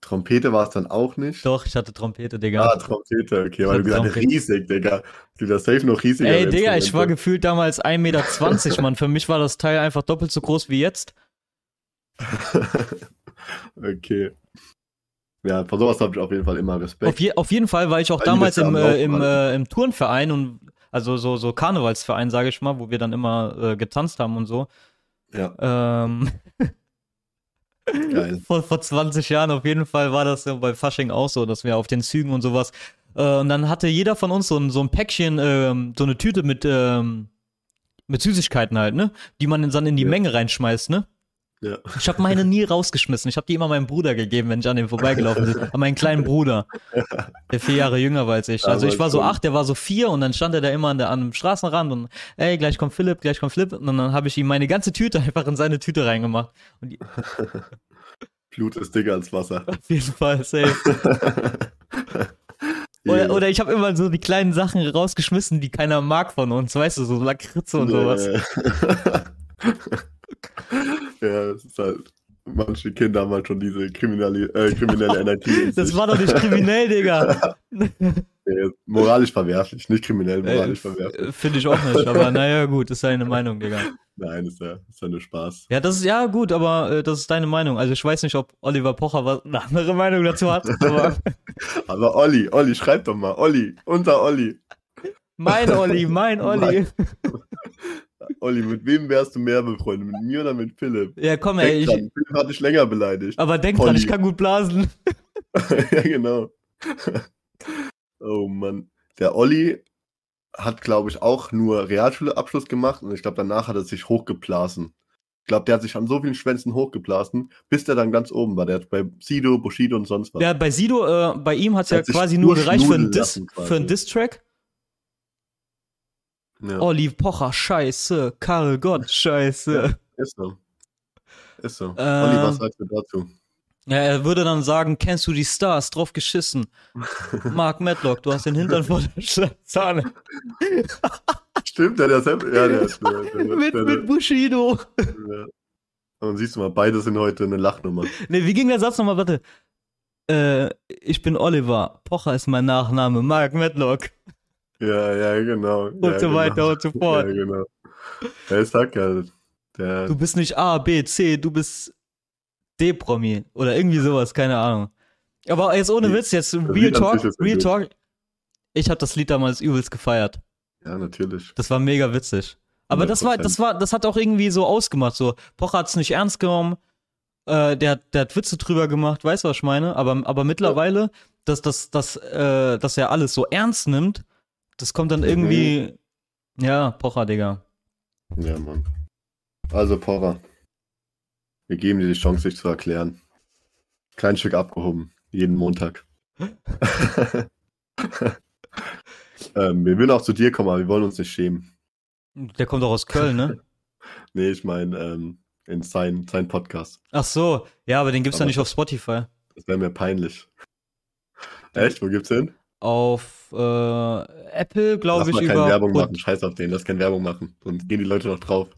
Trompete war es dann auch nicht? Doch, ich hatte Trompete, Digga. Ah, Trompete, okay, weil hatte du gesagt hast, riesig, Digga. Du das safe noch riesiger. Ey, Digga, ich war gefühlt damals 1,20 Meter, Mann. Für mich war das Teil einfach doppelt so groß wie jetzt. okay. Ja, vor sowas habe ich auf jeden Fall immer Respekt. Auf, je, auf jeden Fall war ich auch Weil damals im, äh, im, äh, im Turnverein und also so, so Karnevalsverein, sage ich mal, wo wir dann immer äh, getanzt haben und so. Ja, Ähm, geil. vor, vor 20 Jahren auf jeden Fall war das so bei Fasching auch so, dass wir auf den Zügen und sowas. Äh, und dann hatte jeder von uns so ein, so ein Päckchen, ähm, so eine Tüte mit, ähm, mit Süßigkeiten halt, ne? Die man dann in die Ja. Menge reinschmeißt, ne? Ja. Ich habe meine nie rausgeschmissen. Ich habe die immer meinem Bruder gegeben, wenn ich an dem vorbeigelaufen bin. An meinen kleinen Bruder, der vier Jahre jünger war als ich. Also ich war so acht, der war so vier und dann stand er da immer an, der, an dem Straßenrand und ey, gleich kommt Philipp, gleich kommt Philipp. Und dann habe ich ihm meine ganze Tüte einfach in seine Tüte reingemacht. Und die, Blut ist dicker als Wasser. auf jeden Fall safe. Oder, oder ich habe immer so die kleinen Sachen rausgeschmissen, die keiner mag von uns, weißt du, so Lakritze und sowas. ja, das ist halt. Manche Kinder haben halt schon diese kriminelle, äh, kriminelle Energie. Das war doch nicht kriminell, Digga. Moralisch verwerflich, nicht kriminell, moralisch Äh, verwerflich. Finde ich auch nicht, aber naja, gut, ist deine Meinung, Digga. Nein, ist ja, ist ja nur Spaß. Ja, das ist ja gut, aber äh, das ist deine Meinung. Also ich weiß nicht, ob Oliver Pocher was, eine andere Meinung dazu hat, aber Aber Olli, Olli, schreib doch mal. Olli, unter Olli. mein Olli, mein Olli. Olli, mit wem wärst du mehr befreundet? Mit mir oder mit Philipp? Ja, komm, ey, Denk ich, dran, Philipp hat dich länger beleidigt. aber denk dran, Olli. ich kann gut blasen. ja, genau. oh Mann. Der Olli hat, glaube ich, auch nur Realschulabschluss gemacht und ich glaube, danach hat er sich hochgeblasen. Ich glaube, der hat sich an so vielen Schwänzen hochgeblasen, bis der dann ganz oben war. Der hat bei Sido, Bushido und sonst was. Ja, bei Sido, äh, bei ihm hat's ja Hat sich quasi nur gereicht für einen Diss, für einen Diss-Track. Ja, Olli Pocher, scheiße. Karl Gott, scheiße. ist so. Ist so. Äh, Olli, was sagst du dazu? Ja, er würde dann sagen, kennst du die Stars? Drauf geschissen. Mark Medlock, du hast den Hintern vor der Schlagzahne. Stimmt, der, der. Ja, der ist. Der, der, mit, der, mit Bushido. ja. Und siehst du mal, beide sind heute eine Lachnummer. Nee, wie ging der Satz nochmal? Warte. Äh, ich bin Oliver. Pocher ist mein Nachname. Mark Medlock. Ja, ja, genau. Und ja, so genau. weiter und so fort. Ja, genau. Ja, ich sag ja, der, Du bist nicht A, B, C, du bist D-Promi. Oder irgendwie sowas, keine Ahnung. Aber jetzt ohne Witz, jetzt Real Talk, Real. Talk. Ich habe das Lied damals übelst gefeiert. ja, natürlich. Das war mega witzig. Aber das war, 100%. das war, das hat auch irgendwie so ausgemacht. So, Pocher hat's nicht ernst genommen. Äh, der, hat- der hat Witze drüber gemacht, weißt du, was ich meine? Aber, aber mittlerweile, dass, dass, dass, äh, dass er alles so ernst nimmt, das kommt dann irgendwie. Ja, Pocher, Digga. Ja, Mann. Also, Porra. Wir geben dir die Chance, dich zu erklären. Klein Stück abgehoben. Jeden Montag. ähm, wir würden auch zu dir kommen, aber wir wollen uns nicht schämen. Der kommt doch aus Köln, ne? Nee, ich meine, ähm, in sein, sein Podcast. Ach so, ja, aber den gibt's ja Aber- nicht auf Spotify. Das wäre mir peinlich. Echt? Wo gibt's den? Auf äh, Apple, Lass glaube ich, mal keine. Werbung und- machen. Scheiß auf den. Lass keine Werbung machen. Sonst gehen die Leute noch drauf.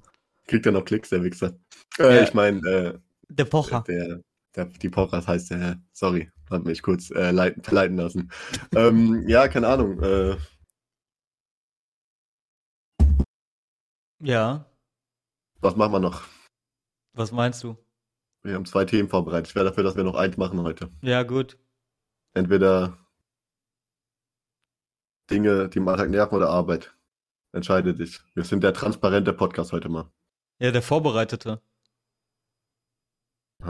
Kriegt er noch Klicks, der Wichser. Äh, Ja. Ich meine, äh, Der Pocher. der, der, die Pochers heißt der, sorry, hat mich kurz äh, leiten, verleiten lassen. ähm, ja, keine Ahnung. Äh, Ja, was machen wir noch? was meinst du? Wir haben zwei Themen vorbereitet. Ich wäre dafür, dass wir noch eins machen heute. Ja, gut. Entweder Dinge, die im Alltag nerven oder Arbeit. Entscheide dich. Wir sind der transparente Podcast heute mal. Ja, der Vorbereitete.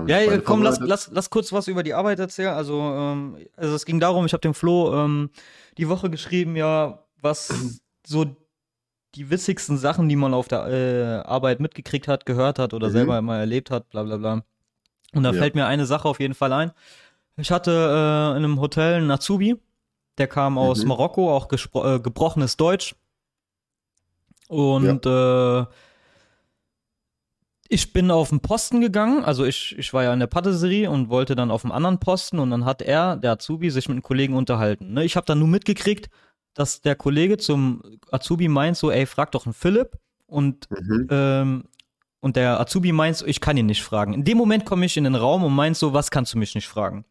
Ja, ja komm, lass, lass, lass kurz was über die Arbeit erzählen. Also, ähm, also es ging darum, ich habe dem Flo ähm, die Woche geschrieben, ja, was so die witzigsten Sachen, die man auf der äh, Arbeit mitgekriegt hat, gehört hat oder Mhm. selber mal erlebt hat, bla bla bla. Und da Ja. fällt mir eine Sache auf jeden Fall ein. Ich hatte äh, in einem Hotel einen Azubi, der kam aus Mhm. Marokko, auch äh, gebrochenes Deutsch. Und äh, ich bin auf den Posten gegangen, also ich, ich war ja in der Patisserie und wollte dann auf dem anderen Posten und dann hat er, der Azubi, sich mit einem Kollegen unterhalten. Ne? Ich habe dann nur mitgekriegt, dass der Kollege zum Azubi meint so, ey, frag doch einen Philipp und Mhm. ähm, und der Azubi meint so, ich kann ihn nicht fragen. In dem Moment komme ich in den Raum und meint so, was kannst du mich nicht fragen?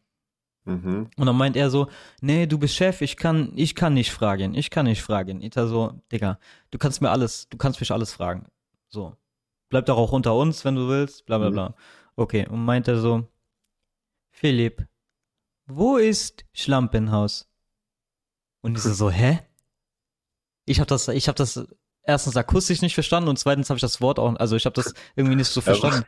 Mhm. Und dann meint er so, nee, du bist Chef, ich kann, ich kann nicht fragen, ich kann nicht fragen. Da so, Digga, du kannst mir alles, du kannst mich alles fragen. So. Bleib doch auch unter uns, wenn du willst, bla bla Mhm. bla. Okay, und meint er so, Philipp, wo ist Schlampenhaus? Und ich so, so hä? Ich hab das, ich hab das erstens akustisch nicht verstanden und zweitens habe ich das Wort auch, also ich habe das irgendwie nicht so Ja, verstanden.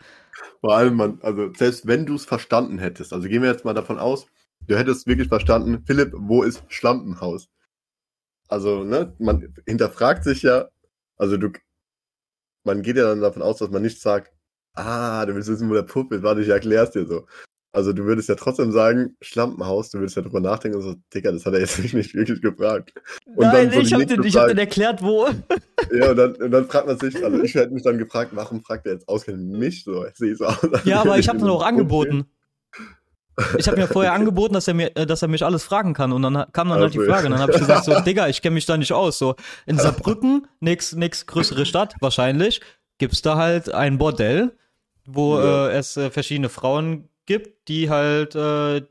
Vor allem, man, also selbst wenn du es verstanden hättest, also gehen wir jetzt mal davon aus, du hättest wirklich verstanden, Philipp, wo ist Schlampenhaus? Also, ne, man hinterfragt sich ja, also du, man geht ja dann davon aus, dass man nicht sagt, ah, du willst wissen, wo der Pupp ist, warte, ich erklär's dir so. Also du würdest ja trotzdem sagen, Schlampenhaus, du würdest ja drüber nachdenken und so, Digga, das hat er jetzt nicht wirklich gefragt. Und Nein, dann so ich nächste den, ich hab den erklärt, wo. Ja, und dann, und dann fragt man sich, also ich hätte mich dann gefragt, warum fragt er jetzt ausgerechnet mich so? Ich sehe so aus. Ja, aber ich habe so auch angeboten. Ich habe mir vorher angeboten, dass er mir, äh, dass er mich alles fragen kann und dann kam dann halt die Also, Frage. Und dann habe ich gesagt so, Digga, ich kenne mich da nicht aus. So in Saarbrücken, nix, nix größere Stadt wahrscheinlich, gibt's da halt ein Bordell, wo Ja. äh, es äh, verschiedene Frauen gibt, die halt äh,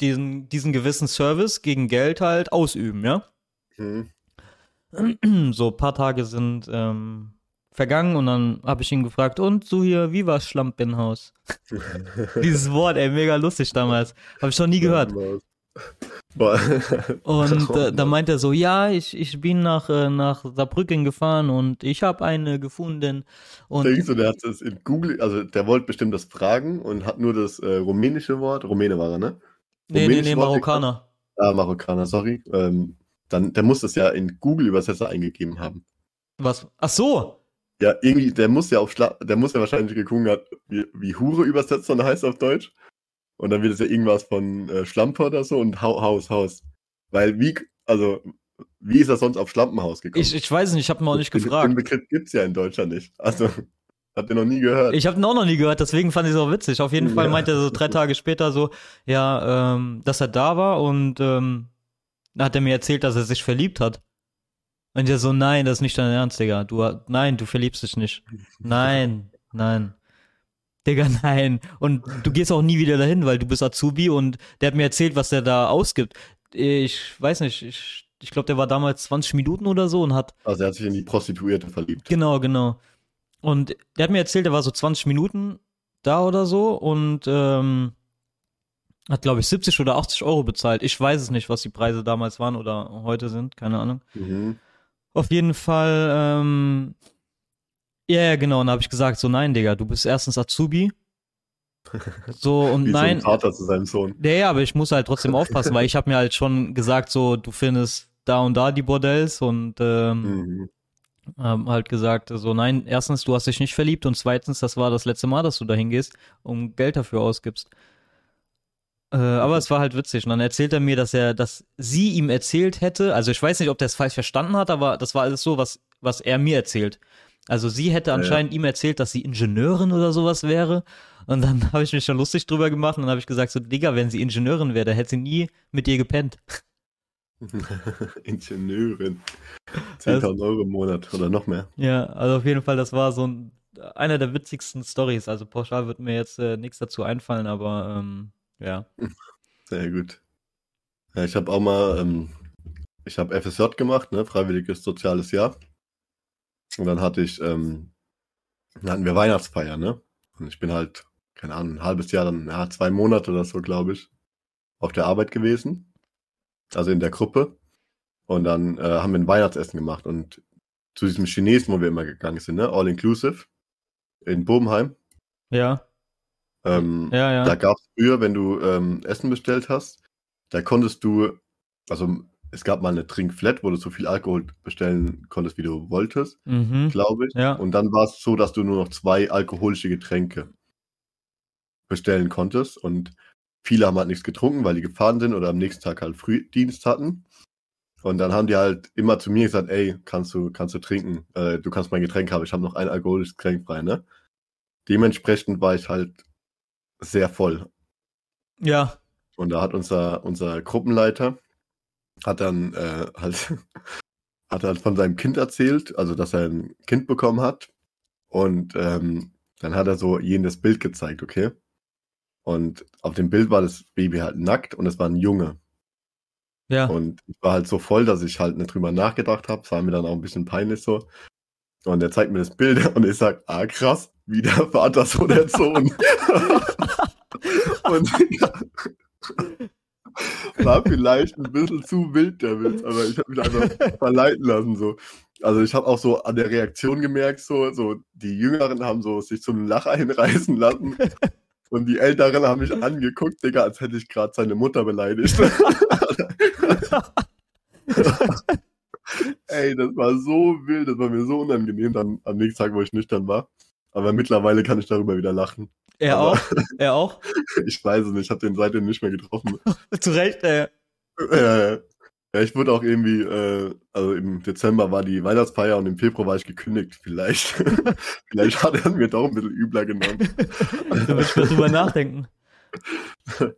diesen, diesen gewissen Service gegen Geld halt ausüben, ja. Hm. so ein paar Tage sind ähm, vergangen und dann habe ich ihn gefragt, und so hier, wie war Schlampenhaus? Dieses Wort, ey, mega lustig damals. Habe ich noch nie gehört. Und äh, da meint er so, ja, ich, ich bin nach, äh, nach Saarbrücken gefahren und ich habe eine gefunden. Und Denkst du, der hat das in Google, also der wollte bestimmt das fragen und hat nur das äh, rumänische Wort, Rumäne war er, ne? nee, nee, rumänische nee, Wort Marokkaner. Ah, Marokkaner, sorry. Ähm, dann, der muss das ja in Google-Übersetzer eingegeben haben. Was? Ach so. Ja, irgendwie, der muss ja auf Schla der muss ja wahrscheinlich geguckt haben, wie, wie Hure übersetzt dann heißt auf Deutsch. Und dann wird es ja irgendwas von äh, Schlampe oder so und Hau- Haus, Haus. Weil wie, also, wie ist er sonst auf Schlampenhaus gekommen? Ich, ich weiß nicht, ich habe ihn auch nicht Den- gefragt. Den Begriff gibt's ja in Deutschland nicht. Also, habt ihr noch nie gehört. Ich habe ihn auch noch nie gehört, deswegen fand ich es auch witzig. Auf jeden Fall Ja. meinte er so drei Tage später so, ja, ähm, dass er da war und ähm, hat er mir erzählt, dass er sich verliebt hat. Und er so, nein, das ist nicht dein Ernst, Digga. Du, nein, du verliebst dich nicht. Nein, nein. Digga, nein. Und du gehst auch nie wieder dahin, weil du bist Azubi und der hat mir erzählt, was der da ausgibt. Ich weiß nicht, ich, ich glaube, der war damals 20 Minuten oder so und hat Also, er hat sich in die Prostituierte verliebt. Genau, genau. Und der hat mir erzählt, er war so 20 Minuten da oder so und ähm, hat, glaube ich, 70 oder 80 Euro bezahlt. Ich weiß es nicht, was die Preise damals waren oder heute sind, keine Ahnung. Mhm. Auf jeden Fall, ähm, ja, genau. Und da habe ich gesagt, so nein, Digga, du bist erstens Azubi. So und Wie nein, so ein Vater zu seinem Sohn. ja, ja, aber ich muss halt trotzdem aufpassen, weil ich habe mir halt schon gesagt, so du findest da und da die Bordells und ähm, Mhm. haben halt gesagt, so nein, erstens, du hast dich nicht verliebt und zweitens, das war das letzte Mal, dass du da hingehst und Geld dafür ausgibst. Äh, aber es war halt witzig. Und dann erzählt er mir, dass er, dass sie ihm erzählt hätte, also ich weiß nicht, ob der es falsch verstanden hat, aber das war alles so, was, was er mir erzählt. Also sie hätte Ja, ja. anscheinend ihm erzählt, dass sie Ingenieurin oder sowas wäre. Und dann habe ich mich schon lustig drüber gemacht und dann habe ich gesagt, so, Digga, wenn sie Ingenieurin wäre, dann hätte sie nie mit dir gepennt. Ingenieurin. 10.000 Euro im Monat oder noch mehr. Ja, also auf jeden Fall, das war so ein, einer der witzigsten Stories. Also pauschal wird mir jetzt äh, nichts dazu einfallen, aber ähm, ja. Sehr gut. Ja, ich habe auch mal, ähm, ich habe FSJ gemacht, ne, freiwilliges soziales Jahr. Und dann hatte ich, ähm, dann hatten wir Weihnachtsfeier, ne? Und ich bin halt, keine Ahnung, ein halbes Jahr, dann, ja, zwei Monate oder so, glaube ich, auf der Arbeit gewesen. Also in der Gruppe. Und dann äh, haben wir ein Weihnachtsessen gemacht und zu diesem Chinesen, wo wir immer gegangen sind, ne? All inclusive. In Bobenheim. Ja. Ähm, Ja, ja. Da gab es früher, wenn du ähm, Essen bestellt hast, da konntest du, also es gab mal eine Trinkflat, wo du so viel Alkohol bestellen konntest, wie du wolltest, mhm. glaube ich. Ja. Und dann war es so, dass du nur noch zwei alkoholische Getränke bestellen konntest. Und viele haben halt nichts getrunken, weil die gefahren sind oder am nächsten Tag halt Frühdienst hatten. Und dann haben die halt immer zu mir gesagt, ey, kannst du, kannst du trinken? Äh, du kannst mein Getränk haben, ich habe noch ein alkoholisches Getränk frei, ne? Dementsprechend war ich halt sehr voll. Ja. Und da hat unser, unser Gruppenleiter hat dann äh, halt, hat halt von seinem Kind erzählt, also dass er ein Kind bekommen hat. Und ähm, dann hat er so jenes Bild gezeigt, okay? Und auf dem Bild war das Baby halt nackt und es war ein Junge. Ja. Und ich war halt so voll, dass ich halt nicht drüber nachgedacht habe. Es war mir dann auch ein bisschen peinlich so. Und er zeigt mir das Bild und ich sag, ah krass, wie der Vater, so der Sohn. und ja, war vielleicht ein bisschen zu wild der Witz, aber ich habe mich einfach verleiten lassen so. Also ich habe auch so an der Reaktion gemerkt, so, so die Jüngeren haben so sich zum Lacher hinreißen lassen und die Älteren haben mich angeguckt, Digga, als hätte ich gerade seine Mutter beleidigt. Ey, das war so wild, das war mir so unangenehm dann am nächsten Tag, wo ich nüchtern war. Aber mittlerweile kann ich darüber wieder lachen. Er Aber- auch? Er auch? Ich weiß es nicht, ich habe den seitdem nicht mehr getroffen. Zu Recht, äh. Äh, ja, ich wurde auch irgendwie, äh, also im Dezember war die Weihnachtsfeier und im Februar war ich gekündigt. Vielleicht, vielleicht hat er mir doch ein bisschen übler genommen. Da würde ich drüber nachdenken.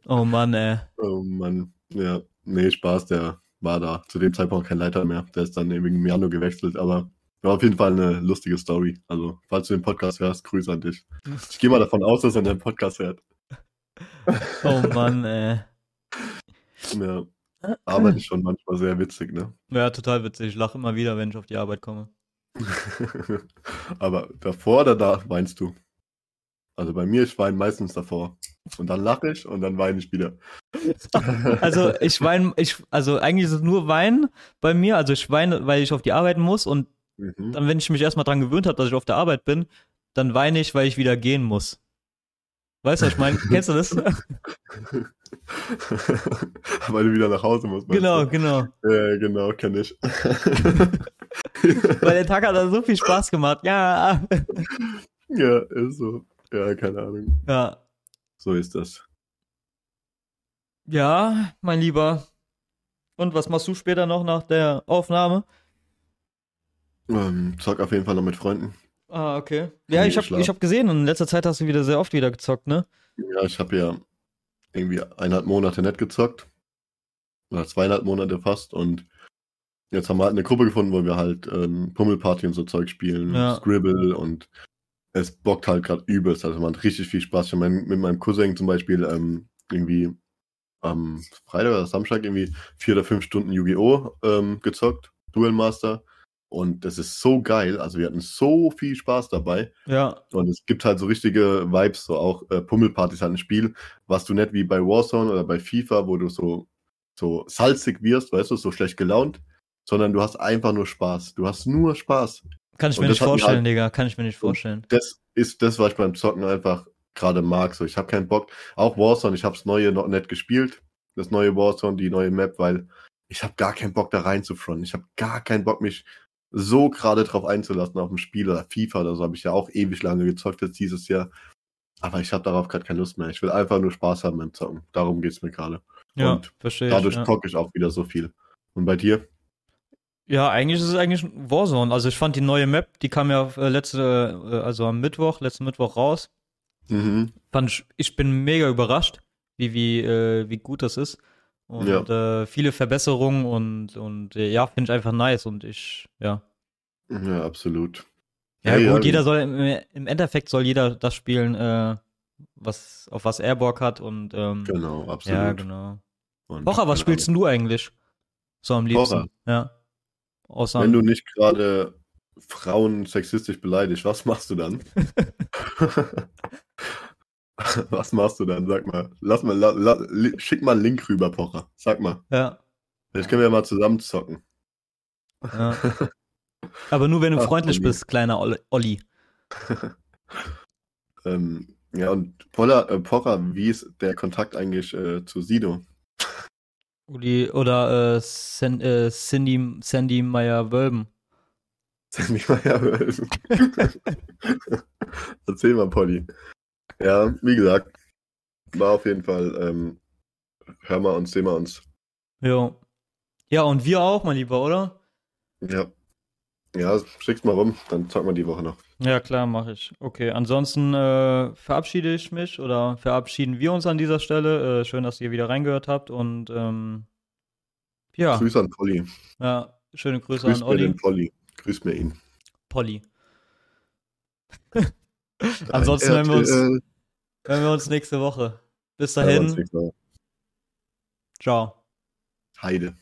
Oh Mann, ey. Oh Mann, ja, nee, Spaß, der war da zu dem Zeitpunkt kein Leiter mehr. Der ist dann irgendwie im Januar gewechselt, aber war auf jeden Fall eine lustige Story. Also, falls du den Podcast hörst, Grüße an dich. Ich gehe mal davon aus, dass er den Podcast hört. Oh Mann, ey. Ja, Arbeit ist schon manchmal sehr witzig, ne? Ja, total witzig. Ich lache immer wieder, wenn ich auf die Arbeit komme. Aber davor oder da weinst du? Also bei mir, ich weine meistens davor. Und dann lache ich und dann weine ich wieder. Also ich weine, ich, also eigentlich ist es nur Weinen bei mir. Also ich weine, weil ich auf die Arbeit muss und Mhm. dann, wenn ich mich erstmal dran gewöhnt habe, dass ich auf der Arbeit bin, dann weine ich, weil ich wieder gehen muss. Weißt du, was ich meine? Kennst du das? Weil du wieder nach Hause musst. genau, du? genau. Ja, genau, kenne ich. Weil der Tag hat dann so viel Spaß gemacht. Ja, ja, ist so. Ja, keine Ahnung. ja. So ist das. Ja, mein Lieber. Und was machst du später noch nach der Aufnahme? Ähm, zock auf jeden Fall noch mit Freunden. Ah, okay. Ja, ich habe ich hab gesehen und in letzter Zeit hast du wieder sehr oft wieder gezockt, ne? Ja, ich habe ja irgendwie eineinhalb Monate nicht gezockt. Oder zweieinhalb Monate fast. Und jetzt haben wir halt eine Gruppe gefunden, wo wir halt ähm, Pummelparty und so Zeug spielen. Ja. Scribble und es bockt halt gerade übelst. Also man hat richtig viel Spaß. Ich habe mein, mit meinem Cousin zum Beispiel ähm, irgendwie am Freitag oder Samstag irgendwie vier oder fünf Stunden Yu-Gi-Oh! Ähm, gezockt. Duel Master. Und das ist so geil. Also wir hatten so viel Spaß dabei. Ja, Und es gibt halt so richtige Vibes, so auch äh, Pummelparty ist halt ein Spiel, was du nicht wie bei Warzone oder bei FIFA, wo du so, so salzig wirst, weißt du, so schlecht gelaunt, sondern du hast einfach nur Spaß. Du hast nur Spaß. kann ich mir nicht mir vorstellen, halt- Digga. Kann ich mir nicht vorstellen. Das ist das, was ich beim Zocken einfach gerade mag. So, ich habe keinen Bock. Auch Warzone, ich habe das neue noch nicht gespielt. Das neue Warzone, die neue Map, weil ich habe gar keinen Bock da reinzufronten. Ich habe gar keinen Bock, mich so gerade drauf einzulassen auf ein Spiel oder FIFA oder so. Habe ich ja auch ewig lange gezockt jetzt dieses Jahr. Aber ich habe darauf gerade keine Lust mehr. Ich will einfach nur Spaß haben beim Zocken. Darum geht's mir gerade. Ja, Und verstehe ich. Dadurch Ja. zocke ich auch wieder so viel. Und bei dir? ja, eigentlich ist es eigentlich Warzone. Also ich fand die neue Map, die kam ja äh, letzte, äh, also am Mittwoch, letzten Mittwoch raus. Mhm. Fand ich, ich bin mega überrascht, wie, wie, äh, wie gut das ist. Und äh, viele Verbesserungen und, und äh, ja, finde ich einfach nice. Und ich, ja. Ja, absolut. Ja, gut, jeder soll im, im Endeffekt soll jeder das spielen, äh, was, auf was er Bock hat und ähm, Genau, absolut. ja, genau. Und Pocher, was spielst du eigentlich? So am liebsten. Pocher? Ja. Außer Wenn du nicht gerade Frauen sexistisch beleidigst, was machst du dann? was machst du dann? Sag mal. Lass mal, la, la, schick mal einen Link rüber, Pocher. Sag mal. ja, Vielleicht können wir ja mal zusammen zocken. ja. Aber nur wenn du Ach, freundlich Olli. bist, kleiner Ol- Olli. ähm, Ja, und Poller, äh, Pocher, wie ist der Kontakt eigentlich äh, zu Sido? Uli, oder äh, San, äh, Cindy, Sandy Meyer-Wölben. Sandy Meyer-Wölben. Erzähl mal, Polly. Ja, wie gesagt, war auf jeden Fall, ähm, hör mal uns, sehen wir uns. Jo. Ja, und wir auch, mein Lieber, oder? Ja. Ja, schick's mal rum, dann zocken wir die Woche noch. Ja, klar, mache ich. Okay, ansonsten äh, verabschiede ich mich oder verabschieden wir uns an dieser Stelle. Äh, schön, dass ihr wieder reingehört habt und ähm, ja. Grüße an Polly. Ja, schöne Grüße Grüß an mir Olli. den Polly. Grüß mir ihn. Polly. ansonsten hören wir, uns, RTL. Hören wir uns nächste Woche. Bis dahin. Ciao. Heide.